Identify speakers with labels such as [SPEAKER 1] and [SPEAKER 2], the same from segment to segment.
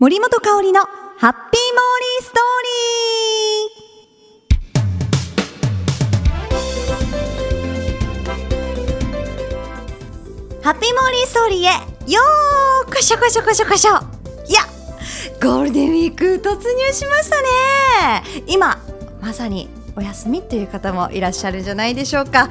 [SPEAKER 1] 森本香里のハッピーモーリーストーリー。ハッピーモーリーストーリーへよーこしょこしょこしょこしょ。いやゴールデンウィーク突入しましたね。今まさにお休みという方もいらっしゃるんじゃないでしょうか。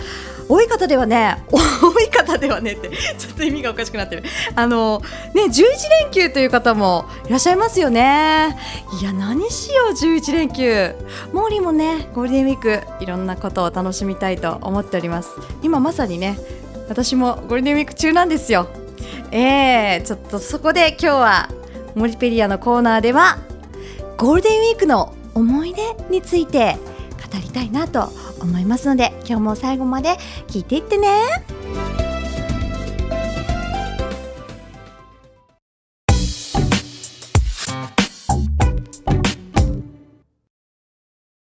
[SPEAKER 1] 多い方ではね 多い方ではねってちょっと意味がおかしくなってる。あのね11連休という方もいらっしゃいますよね。いや何しよう11連休。モーリーもねゴールデンウィークいろんなことを楽しみたいと思っております。今まさにね私もゴールデンウィーク中なんですよ。えー、ちょっとそこで今日はモリペリアのコーナーではゴールデンウィークの思い出について語りたいなと思いますので今日も最後まで聞いていってね。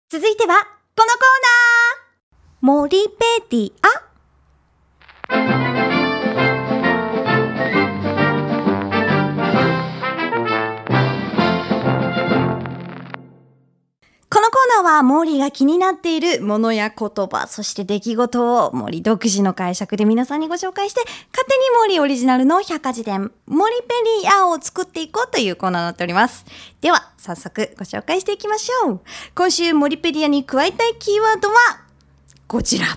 [SPEAKER 1] 続いてはこのコーナー。モリペディ。アこのコーナーはモーリーが気になっているものや言葉、そして出来事をモーリー独自の解釈で皆さんにご紹介して、勝手にモーリーオリジナルの百科事典、モリペリアを作っていこうというコーナーになっております。では、早速ご紹介していきましょう。今週モリペリアに加えたいキーワードは、こちら。は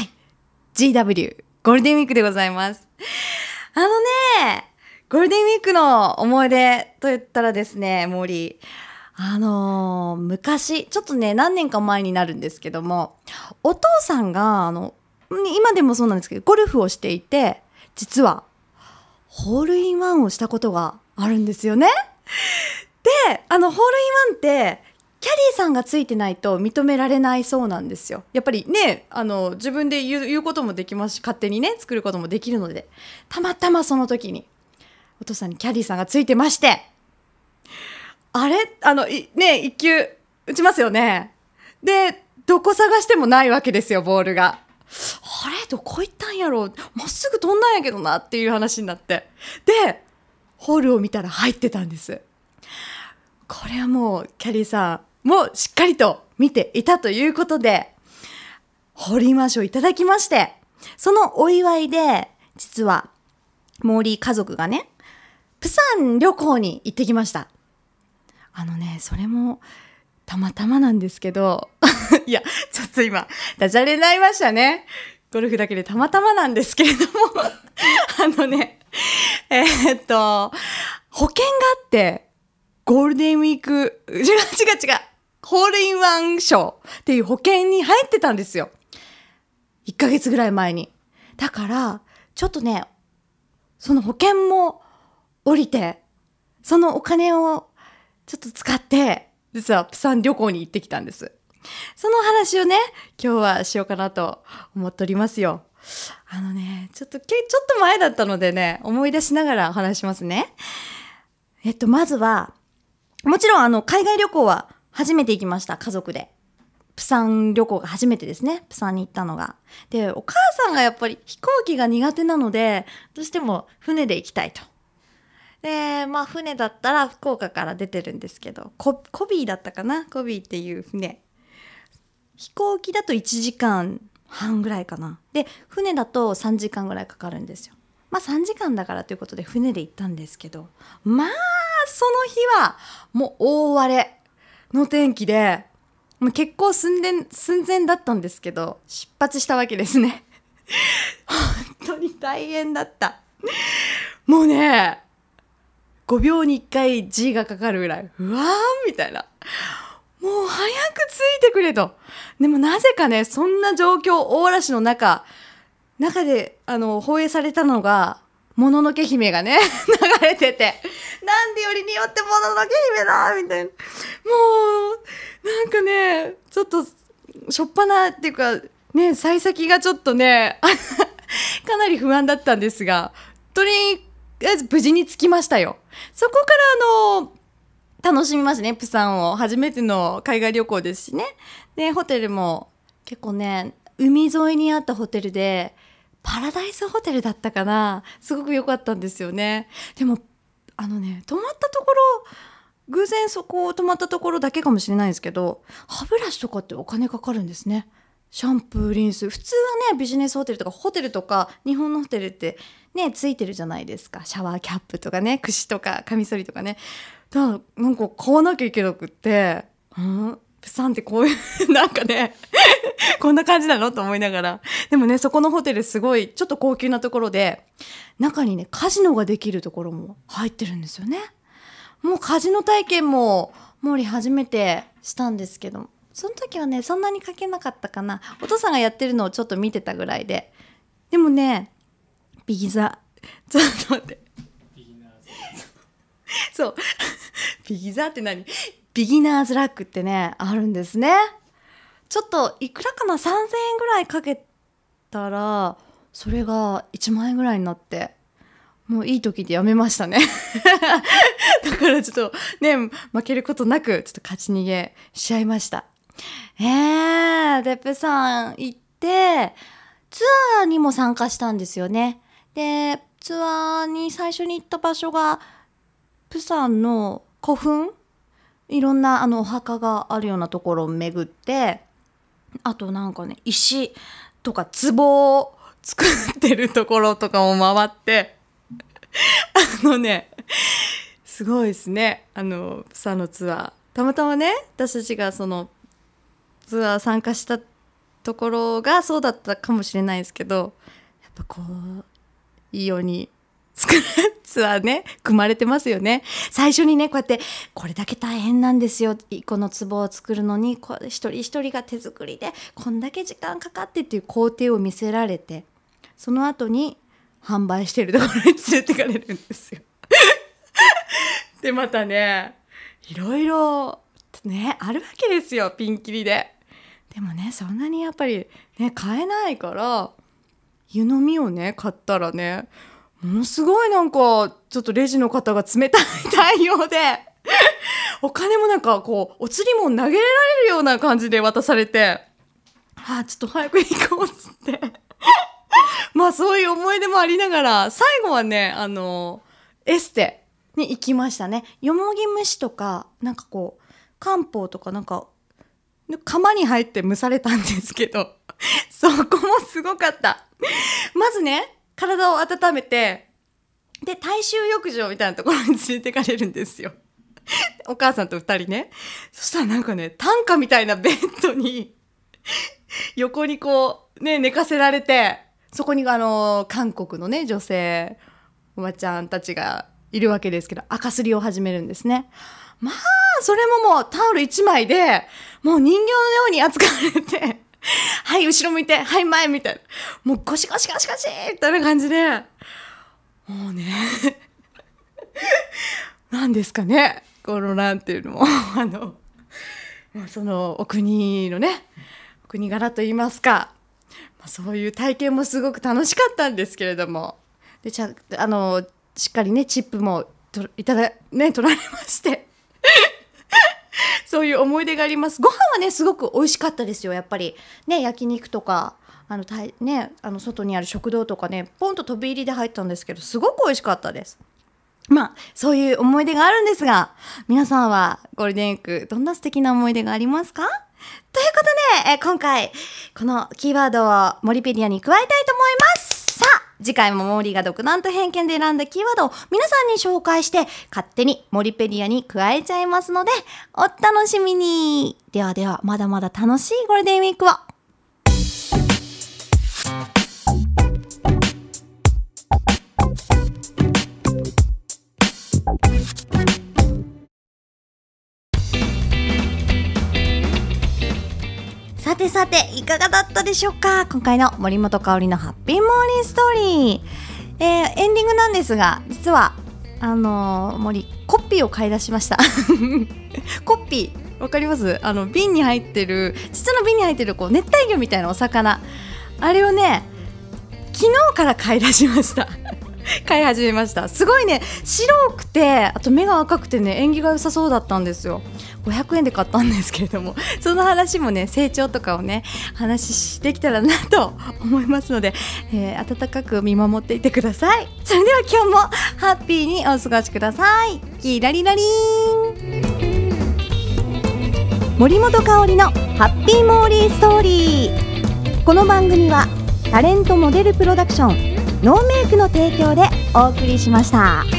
[SPEAKER 1] い。GW、ゴールデンウィークでございます。あのね、ゴールデンウィークの思い出と言ったらですね、森。あのー昔、ちょっとね、何年か前になるんですけども、お父さんが、あの、今でもそうなんですけど、ゴルフをしていて、実は、ホールインワンをしたことがあるんですよね。で、あの、ホールインワンって、キャリーさんがついてないと認められないそうなんですよ。やっぱりね、あの、自分で言う言うこともできますし、勝手にね、作ることもできるので、たまたまその時に、お父さんにキャディーさんがついてまして、あれ？あの、いね、一球打ちますよね。で、どこ探してもないわけですよ、ボールが。あれ？どこ行ったんやろまっすぐ飛んだんやけどなっていう話になって。で、ホールを見たら入ってたんです。これはもう、キャディーさんもしっかりと見ていたということで、ホールインワン賞いただきまして、そのお祝いで、実は、モーリー家族がね、プサン旅行に行ってきました。あのね、それも、たまたまなんですけど、いや、ちょっと今、ダジャレになりましたね。ゴルフだけでたまたまなんですけれども、あのね、えーっと、保険があって、ゴールデンウィーク、違う違う違う、ホールインワン賞っていう保険に入ってたんですよ。1ヶ月ぐらい前に。だから、ちょっとね、その保険も降りて、そのお金をちょっと使って、実はプサン旅行に行ってきたんです。その話をね、今日はしようかなと思っておりますよ。あのね、ちょっとけ、ちょっと前だったのでね、思い出しながらお話しますね。えっと、まずは、もちろんあの、海外旅行は初めて行きました、家族で。プサン旅行が初めてですね。プサンに行ったのが。で、お母さんがやっぱり飛行機が苦手なので、どうしても船で行きたいと。で、まあ船だったら福岡から出てるんですけど、ココビーだったかな？コビーっていう船。飛行機だと1時間半ぐらいかな。で、船だと3時間ぐらいかかるんですよ。まあ3時間だからということで船で行ったんですけど、まあその日はもう大荒れの天気で、もう結構寸前、寸前だったんですけど、出発したわけですね。本当に大変だった。もうね、5秒に1回 G がかかるぐらい、うわーみたいな。もう早く着いてくれと。でもなぜかね、そんな状況、大嵐の中、中で、あの、放映されたのが、もののけ姫がね、流れてて、なんでよりによってもののけ姫だみたいな。もう、なんかね、ちょっと、しょっぱなっていうか、ね、幸先がちょっとね、かなり不安だったんですが、とり無事に着きましたよ。そこからあの、楽しみましたね、プサンを。初めての海外旅行ですしね。で、ホテルも結構ね、海沿いにあったホテルで、パラダイスホテルだったかなすごく良かったんですよねでもあのね泊まったところ偶然そこを泊まったところだけかもしれないですけど歯ブラシとかってお金かかるんですねシャンプーリンス。普通はねビジネスホテルとかホテルとか日本のホテルってねついてるじゃないですか。シャワーキャップとかね櫛とかカミソリとかね。だからなんか買わなきゃいけなくってうん？プサンってこういう なんかねこんな感じなのと思いながら。でもねそこのホテルすごいちょっと高級なところで中にねカジノができるところも入ってるんですよね。もうカジノ体験もモーリー初めてしたんですけどその時はねそんなに書けなかったかな。お父さんがやってるのをちょっと見てたぐらいで。でもねビギザちょっと待って。そう。ビギザって何？ビギナーズラックってねあるんですね。ちょっといくらかな？3000円ぐらいかけたらそれが1万円ぐらいになってもういい時でやめましたね。だからちょっとね負けることなくちょっと勝ち逃げしちゃいました。えー、デップさん行ってツアーにも参加したんですよね。でツアーに最初に行った場所がプサンの古墳？いろんなあのお墓があるようなところを巡ってあとなんかね石とか壺を作ってるところとかも回ってあのねすごいですね。あのプサンのツアー。たまたまね私たちがそのツアー参加したところがそうだったかもしれないですけどやっぱこういいようにツアーね組まれてますよね。最初にねこうやってこれだけ大変なんですよ。この壺を作るのにこ一人一人が手作りでこんだけ時間かかってっていう工程を見せられてその後に販売してるところに連れてかれるんですよ。でまたねいろいろねあるわけですよ。ピンキリで。でもねそんなにやっぱりね買えないから湯飲みをね買ったらねものすごいなんかちょっとレジの方が冷たい対応でお金もなんかこうお釣りも投げられるような感じで渡されてああちょっと早く行こうっつって。まあそういう思い出もありながら最後はねあのエステに行きましたね。よもぎ蒸しとかなんかこう漢方とかなんか釜に入って蒸されたんですけど そこもすごかった。まずね体を温めてで大衆浴場みたいなところに連れてかれるんですよ。お母さんと二人ね。そしたらなんかね担架みたいなベッドに 横にこうね寝かせられてそこにあの韓国のね女性おばちゃんたちがいるわけですけど赤すりを始めるんですね。まあそれももうタオル1枚でもう人形のように扱われて はい後ろ向いてはい前みたいな。もうゴシゴシゴシゴシみたいな感じで。もうね 何ですかねこのなんていうのも。あのそのお国のねお国柄といいますか、まあ、そういう体験もすごく楽しかったんですけれども。でちゃあのしっかりねチップもといただね取られまして。そういう思い出があります。ご飯はねすごく美味しかったですよやっぱり。ね焼肉とかあのたいねあの外にある食堂とかねポンと飛び入りで入ったんですけどすごく美味しかったです。まあそういう思い出があるんですが皆さんはゴールデンウィークどんな素敵な思い出がありますか？ということで、え今回このキーワードをモリペディアに加えたいと思います。さあ次回もモーリーが独断と偏見で選んだキーワードを皆さんに紹介して勝手にモリペディアに加えちゃいますのでお楽しみに。ではではまだまだ楽しいゴールデンウィークを。てさていかがだったでしょうか？今回の森本香里のハッピーモーニングストーリー、えー、エンディングなんですが実はあのー、森コッピーを買い出しました。コッピーわかります？あの瓶に入ってる実の瓶に入ってるこう熱帯魚みたいなお魚。あれをね昨日から買い出しました。買い始めました。すごいね白くてあと目が赤くてね縁起が良さそうだったんですよ。500円で買ったんですけれども その話もね成長とかをね話してきたらなと思いますので、えー、温かく見守っていてください。それでは今日もハッピーにお過ごしください。キラリラリン。森本香里のハッピーモーリーストーリーこの番組はタレントモデルプロダクションノーメイクの提供でお送りしました。